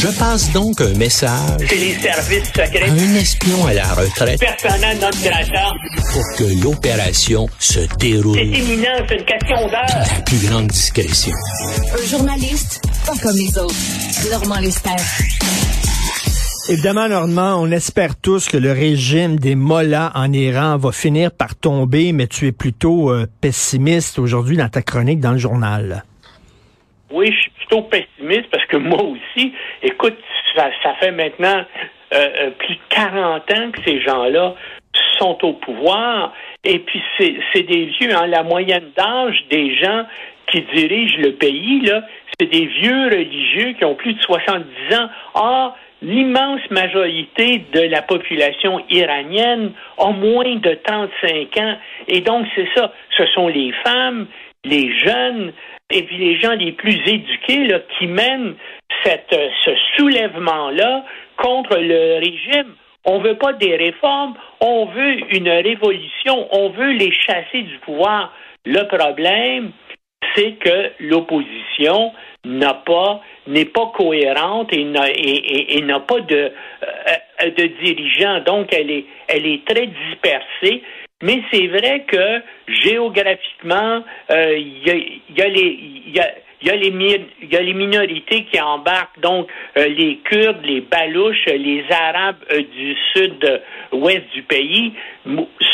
Je passe donc un message C'est les services secrets. à un espion à la retraite Personnel non grata. pour que l'opération se déroule C'est imminent, c'est une question d'heure. à la plus grande discrétion. Un journaliste, pas comme les autres. Normand Lester. Évidemment, Normand, on espère tous que le régime des mollahs en Iran va finir par tomber, mais tu es plutôt euh, pessimiste aujourd'hui dans ta chronique dans le journal. Oui, je suis pessimiste parce que moi aussi, écoute, ça, fait maintenant euh, euh, plus de 40 ans que ces gens-là sont au pouvoir. Et puis, c'est c'est des vieux, hein, la moyenne d'âge des gens qui dirigent le pays, là, c'est des vieux religieux qui ont plus de 70 ans. Or, l'immense majorité de la population iranienne a moins de 35 ans. Et donc, c'est ça. Ce sont les femmes, les jeunes, et puis les gens les plus éduqués là, qui mènent cette, euh, ce soulèvement-là contre le régime. On veut pas des réformes, on veut une révolution, on veut les chasser du pouvoir. Le problème, c'est que l'opposition n'a pas n'est pas cohérente et n'a et, et- et n'a pas de euh, de dirigeants donc elle est elle est très dispersée mais c'est vrai que géographiquement euh, il y, y a les y a il y, a les, il y a les minorités qui embarquent, donc euh, les Kurdes, les Balouches, les Arabes euh, du sud-ouest du pays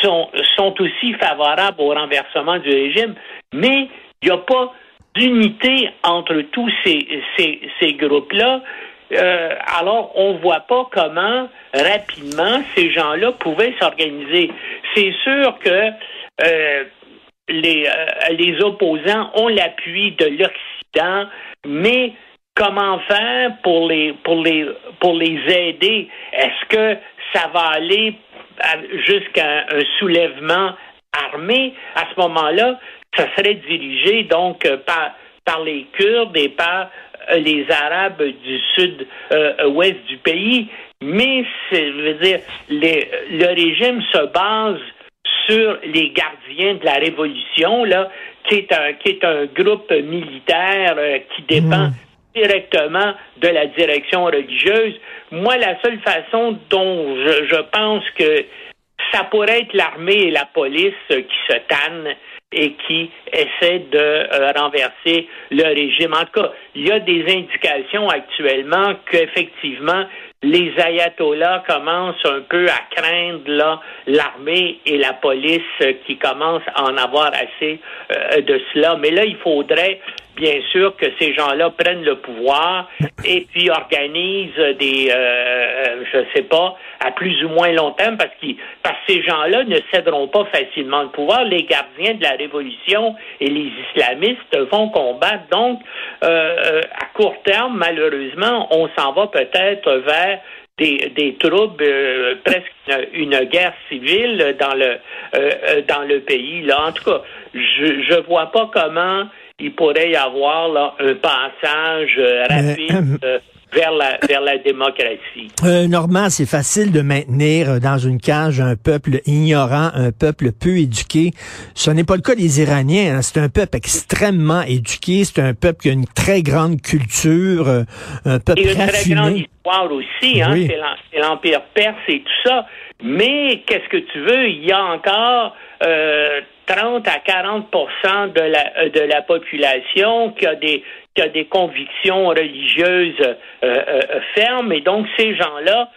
sont, sont aussi favorables au renversement du régime, mais il n'y a pas d'unité entre tous ces, ces, ces groupes-là. Euh, alors, on ne voit pas comment rapidement ces gens-là pouvaient s'organiser. C'est sûr que euh, les, euh, les opposants ont l'appui de l'Occident, mais comment faire pour les pour les pour les aider? Est-ce que ça va aller jusqu'à un soulèvement armé? À ce moment-là, ça serait dirigé donc par par les Kurdes et par les Arabes du sud-ouest du pays. Mais c'est, je veux dire, les- le régime se base sur les gardiens de la révolution, là, qui est un, qui est un groupe militaire euh, qui dépend directement de la direction religieuse. Moi, la seule façon dont je, je pense que ça pourrait être l'armée et la police qui se tannent et qui essaient de euh, renverser le régime. En tout cas, il y a des indications actuellement qu'effectivement, les ayatollahs commencent un peu à craindre l'armée et la police qui commencent à en avoir assez euh, de cela. Mais là, il faudrait bien sûr que ces gens-là prennent le pouvoir et puis organisent des, euh, euh, je sais pas, à plus ou moins long terme, parce, qu'ils, parce que ces gens-là ne céderont pas facilement le pouvoir. Les gardiens de la révolution et les islamistes vont combattre. Donc, euh, euh, à court terme, malheureusement, on s'en va peut-être vers des, des troubles, euh, presque une, une guerre civile dans le euh, euh, dans le pays. Là, en tout cas, je je vois pas comment il pourrait y avoir là, un passage euh, rapide euh, vers la vers la démocratie. Euh, Normand, c'est facile de maintenir euh, dans une cage un peuple ignorant, un peuple peu éduqué. Ce n'est pas le cas des Iraniens. hein. C'est un peuple extrêmement éduqué. C'est un peuple qui a une très grande culture, euh, un peuple Et une très grande histoire aussi, hein, Oui. c'est l'Empire perse et tout ça. Mais qu'est-ce que tu veux? Il y a encore euh, 30 à 40% de la, euh, de la population qui a des qui a des convictions religieuses euh, euh, fermes. Et donc ces gens-là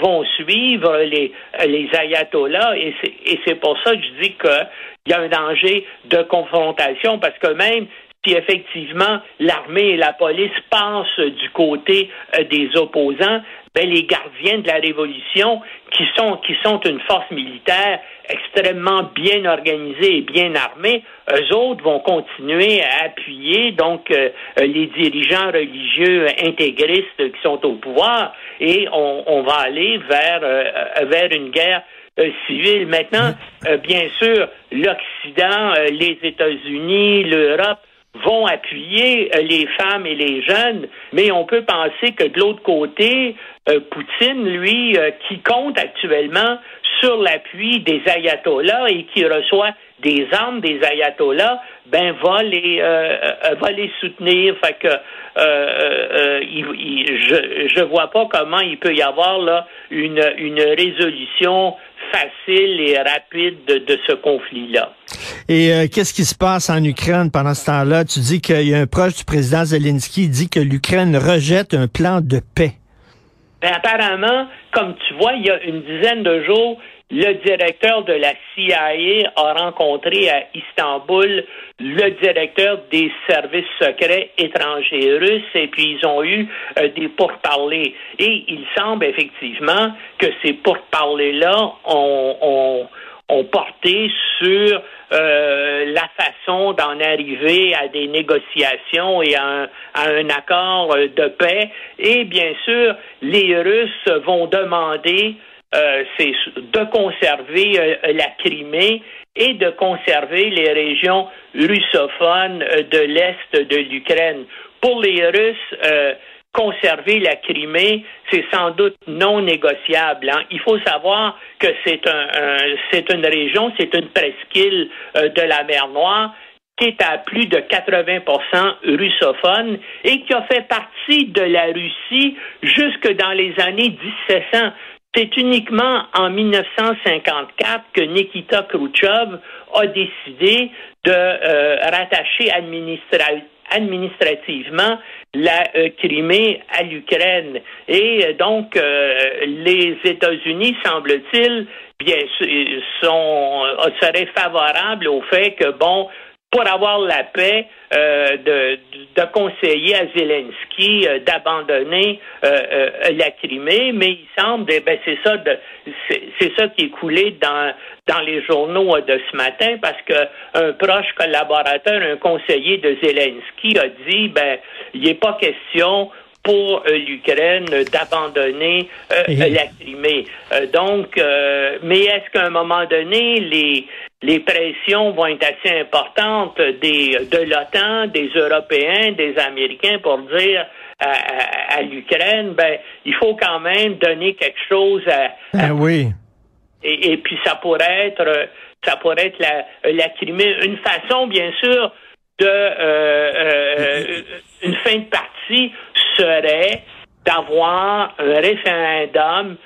vont suivre les, les ayatollahs. Et c'est, et c'est pour ça que je dis qu'il y a un danger de confrontation parce que même si effectivement l'armée et la police passent du côté euh, des opposants, ben, les gardiens de la révolution, qui sont, qui sont une force militaire extrêmement bien organisée et bien armée, eux autres vont continuer à appuyer donc euh, euh, les dirigeants religieux intégristes qui sont au pouvoir et on, va aller vers, vers une guerre civile. Maintenant, bien sûr, l'Occident, les États-Unis, l'Europe vont appuyer euh, les femmes et les jeunes, mais on peut penser que de l'autre côté, euh, Poutine, lui, euh, qui compte actuellement sur l'appui des ayatollahs et qui reçoit des armes des ayatollahs, ben va les va les soutenir. Fait que je je vois pas comment il peut y avoir là une une résolution facile et rapide de, ce conflit-là. Et qu'est-ce qui se passe en Ukraine pendant ce temps-là? Tu dis qu'il y a un proche du président Zelensky qui dit que l'Ukraine rejette un plan de paix. Ben, apparemment, comme tu vois, il y a une dizaine de jours, le directeur de la CIA a rencontré à Istanbul le directeur des services secrets étrangers russes et puis ils ont eu euh, des pourparlers. Et il semble effectivement que ces pourparlers-là ont, ont, porté sur euh, la façon d'en arriver à des négociations et à un, à un accord de paix. Et bien sûr, les Russes vont demander euh, c'est de conserver euh, la Crimée et de conserver les régions russophones euh, de l'Est de l'Ukraine. Pour les Russes, conserver la Crimée, c'est sans doute non négociable. Hein. Il faut savoir que c'est un, c'est une région, c'est une presqu'île de la mer Noire qui est à plus de 80% russophone et qui a fait partie de la Russie jusque dans les années 1700. C'est uniquement en 1954 que Nikita Khrouchtchev a décidé de euh, rattacher administrativement la euh, Crimée à l'Ukraine. Et euh, donc, les États-Unis, semble-t-il, bien sont, seraient favorables au fait que, bon, pour avoir la paix, euh, de, de, conseiller à Zelensky euh, d'abandonner euh, la Crimée, mais il semble, eh ben c'est ça, c'est ça qui est coulé dans dans les journaux de ce matin, parce que un proche collaborateur, un conseiller de Zelensky a dit, ben il n'est pas question pour l'Ukraine d'abandonner la Crimée. donc, mais est-ce qu'à un moment donné, les les pressions vont être assez importantes des, de l'OTAN, des Européens, des Américains pour dire à, l'Ukraine, ben, il faut quand même donner quelque chose à. Ah oui. Et, puis ça pourrait être, ça pourrait être la, la Crimée. Une façon, bien sûr, de euh, euh, une fin de partie serait d'avoir un référendum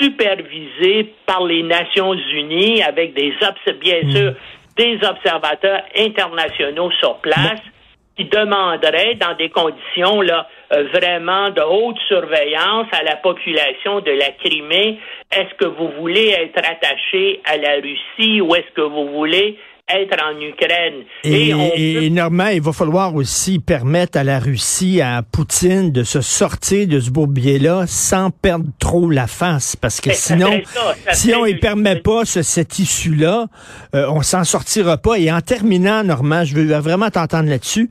supervisé par les Nations Unies avec des bien hmm. sûr des observateurs internationaux sur place qui demanderaient dans des conditions là euh, vraiment de haute surveillance à la population de la Crimée est-ce que vous voulez être attaché à la Russie ou est-ce que vous voulez être en Ukraine. Et, et, Normand, il va falloir aussi permettre à la Russie, à Poutine, de se sortir de ce bourbier-là sans perdre trop la face, parce que sinon, si on ne permet pas ce, cette issue-là, euh, on s'en sortira pas. Et en terminant, Normand, je veux vraiment t'entendre là-dessus.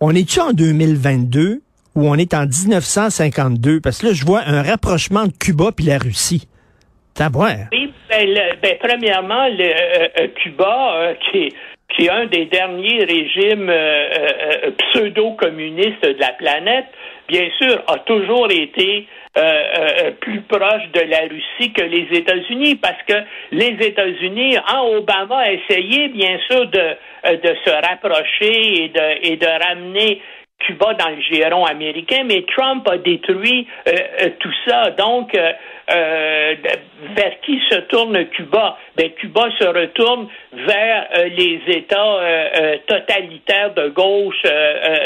On est-tu en 2022 ou on est en 1952? Parce que là, je vois un rapprochement de Cuba puis la Russie. T'as Ben, ben, premièrement, le, euh, euh, Cuba, euh, qui, est, qui est un des derniers régimes pseudo-communistes de la planète, bien sûr, a toujours été plus proche de la Russie que les États-Unis, parce que les États-Unis, en Obama, a essayé, bien sûr, de, de se rapprocher et de, et de ramener Cuba dans le giron américain, mais Trump a détruit tout ça. Donc, euh, vers qui se tourne Cuba? Ben, Cuba se retourne vers euh, les États euh, totalitaires de gauche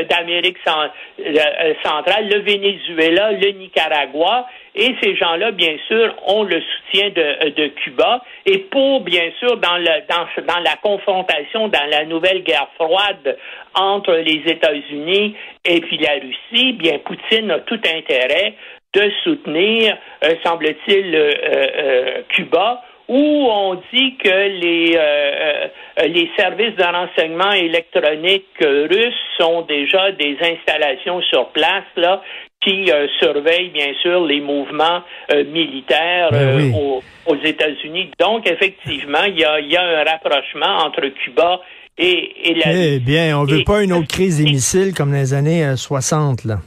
d'Amérique centrale, le Venezuela, le Nicaragua, et ces gens-là, bien sûr, ont le soutien de, de Cuba. Et pour, bien sûr, dans, le, dans, dans la confrontation, dans la nouvelle guerre froide entre les États-Unis et puis la Russie, bien, Poutine a tout intérêt de soutenir, euh, semble-t-il, euh, euh, Cuba, où on dit que les, les services de renseignement électronique russes sont déjà des installations sur place là qui surveillent bien sûr les mouvements militaires ben aux, aux États-Unis. Donc effectivement, il y a, y a un rapprochement entre Cuba et, et la. Eh bien, on veut pas une autre crise des missiles comme dans les années 60 là.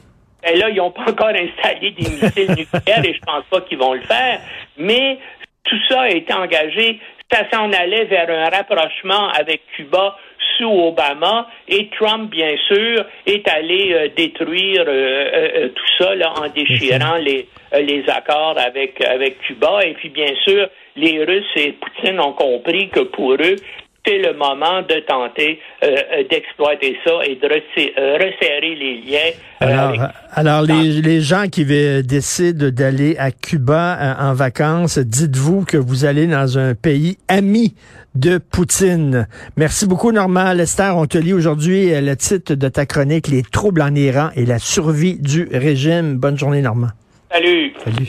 Ben là, ils n'ont pas encore installé des missiles nucléaires et je pense pas qu'ils vont le faire. Mais tout ça a été engagé ça s'en allait vers un rapprochement avec Cuba sous Obama et Trump, bien sûr, est allé euh, détruire euh, tout ça là, en déchirant les, les accords avec, avec Cuba. Et puis, bien sûr, les Russes et Poutine ont compris que pour eux, c'est le moment de tenter euh, euh, d'exploiter ça et de euh, resserrer les liens. alors, alors les, les, gens qui décident d'aller à Cuba en vacances, dites-vous que vous allez dans un pays ami de Poutine. Merci beaucoup, Normand Lester. On te lit aujourd'hui le titre de ta chronique, Les troubles en Iran et la survie du régime. Bonne journée, Normand. Salut. Salut.